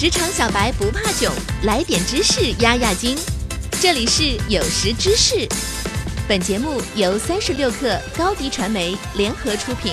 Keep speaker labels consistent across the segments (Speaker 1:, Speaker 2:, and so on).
Speaker 1: 职场小白不怕囧，来点知识压压惊。这里是有识知识，本节目由三十六克高低传媒联合出品。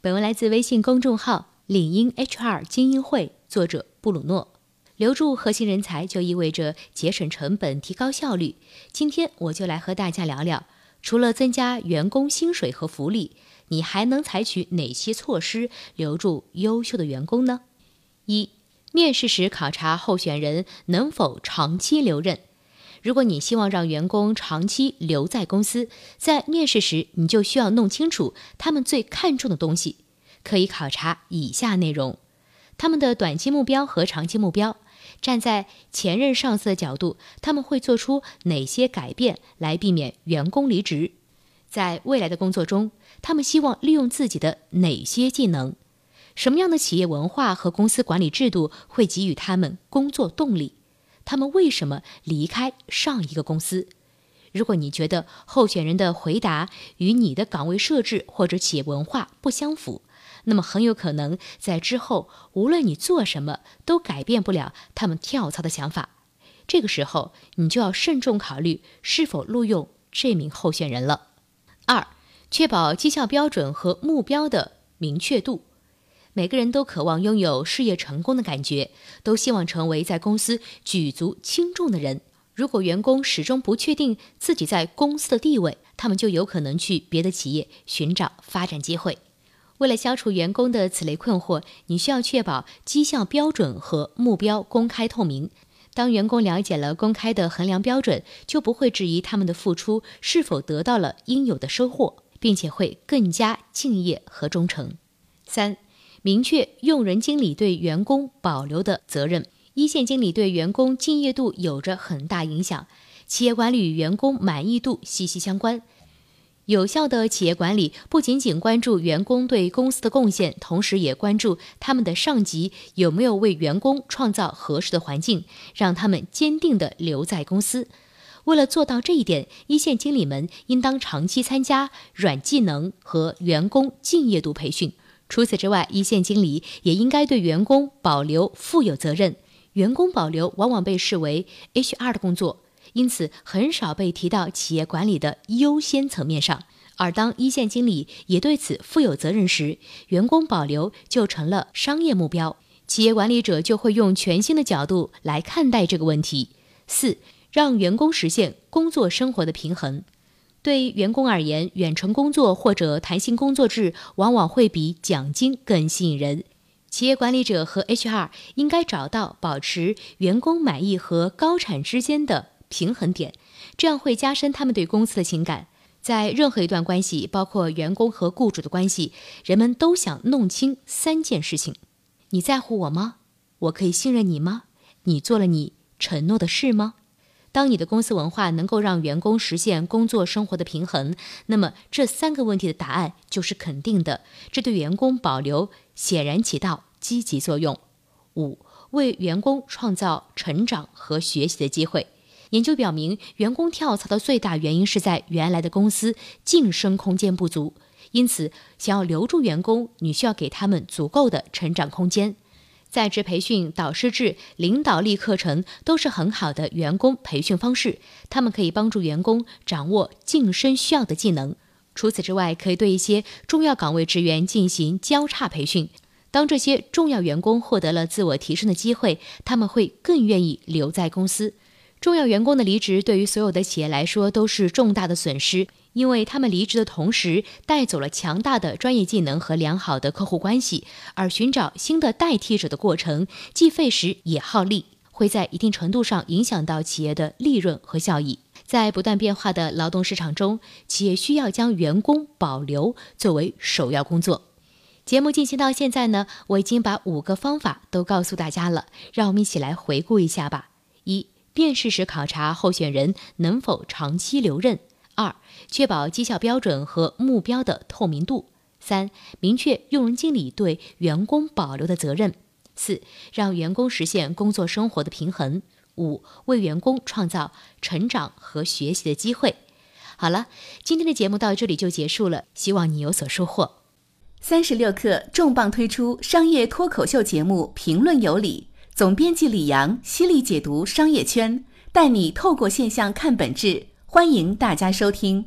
Speaker 2: 本文来自微信公众号“领英 HR 精英会”，作者布鲁诺。留住核心人才就意味着节省成本、提高效率。今天我就来和大家聊聊，除了增加员工薪水和福利，你还能采取哪些措施留住优秀的员工呢？一、面试时考察候选人能否长期留任。如果你希望让员工长期留在公司，在面试时你就需要弄清楚他们最看重的东西。可以考察以下内容：他们的短期目标和长期目标。站在前任上司的角度，他们会做出哪些改变来避免员工离职？在未来的工作中，他们希望利用自己的哪些技能？什么样的企业文化和公司管理制度会给予他们工作动力？他们为什么离开上一个公司？如果你觉得候选人的回答与你的岗位设置或者企业文化不相符，那么很有可能在之后，无论你做什么，都改变不了他们跳槽的想法。这个时候，你就要慎重考虑是否录用这名候选人了。二，确保绩效标准和目标的明确度。每个人都渴望拥有事业成功的感觉，都希望成为在公司举足轻重的人。如果员工始终不确定自己在公司的地位，他们就有可能去别的企业寻找发展机会。为了消除员工的此类困惑，你需要确保绩效标准和目标公开透明。当员工了解了公开的衡量标准，就不会质疑他们的付出是否得到了应有的收获，并且会更加敬业和忠诚。三、明确用人经理对员工保留的责任。一线经理对员工敬业度有着很大影响，企业管理与员工满意度息息相关。有效的企业管理不仅仅关注员工对公司的贡献，同时也关注他们的上级有没有为员工创造合适的环境，让他们坚定地留在公司。为了做到这一点，一线经理们应当长期参加软技能和员工敬业度培训。除此之外，一线经理也应该对员工保留负有责任。员工保留往往被视为 HR 的工作。因此，很少被提到企业管理的优先层面上。而当一线经理也对此负有责任时，员工保留就成了商业目标，企业管理者就会用全新的角度来看待这个问题。四，让员工实现工作生活的平衡。对员工而言，远程工作或者弹性工作制往往会比奖金更吸引人。企业管理者和 HR 应该找到保持员工满意和高产之间的。平衡点，这样会加深他们对公司的情感。在任何一段关系，包括员工和雇主的关系，人们都想弄清三件事情：你在乎我吗？我可以信任你吗？你做了你承诺的事吗？当你的公司文化能够让员工实现工作生活的平衡，那么这三个问题的答案就是肯定的。这对员工保留显然起到积极作用。五，为员工创造成长和学习的机会。研究表明，员工跳槽的最大原因是在原来的公司晋升空间不足。因此，想要留住员工，你需要给他们足够的成长空间。在职培训、导师制、领导力课程都是很好的员工培训方式，他们可以帮助员工掌握晋升需要的技能。除此之外，可以对一些重要岗位职员进行交叉培训。当这些重要员工获得了自我提升的机会，他们会更愿意留在公司。重要员工的离职对于所有的企业来说都是重大的损失，因为他们离职的同时带走了强大的专业技能和良好的客户关系，而寻找新的代替者的过程既费时也耗力，会在一定程度上影响到企业的利润和效益。在不断变化的劳动市场中，企业需要将员工保留作为首要工作。节目进行到现在呢，我已经把五个方法都告诉大家了，让我们一起来回顾一下吧。一面试时考察候选人能否长期留任；二、确保绩效标准和目标的透明度；三、明确用人经理对员工保留的责任；四、让员工实现工作生活的平衡；五、为员工创造成长和学习的机会。好了，今天的节目到这里就结束了，希望你有所收获。
Speaker 1: 三十六氪重磅推出商业脱口秀节目《评论有理》，总编辑李阳犀利解读商业圈，带你透过现象看本质。欢迎大家收听。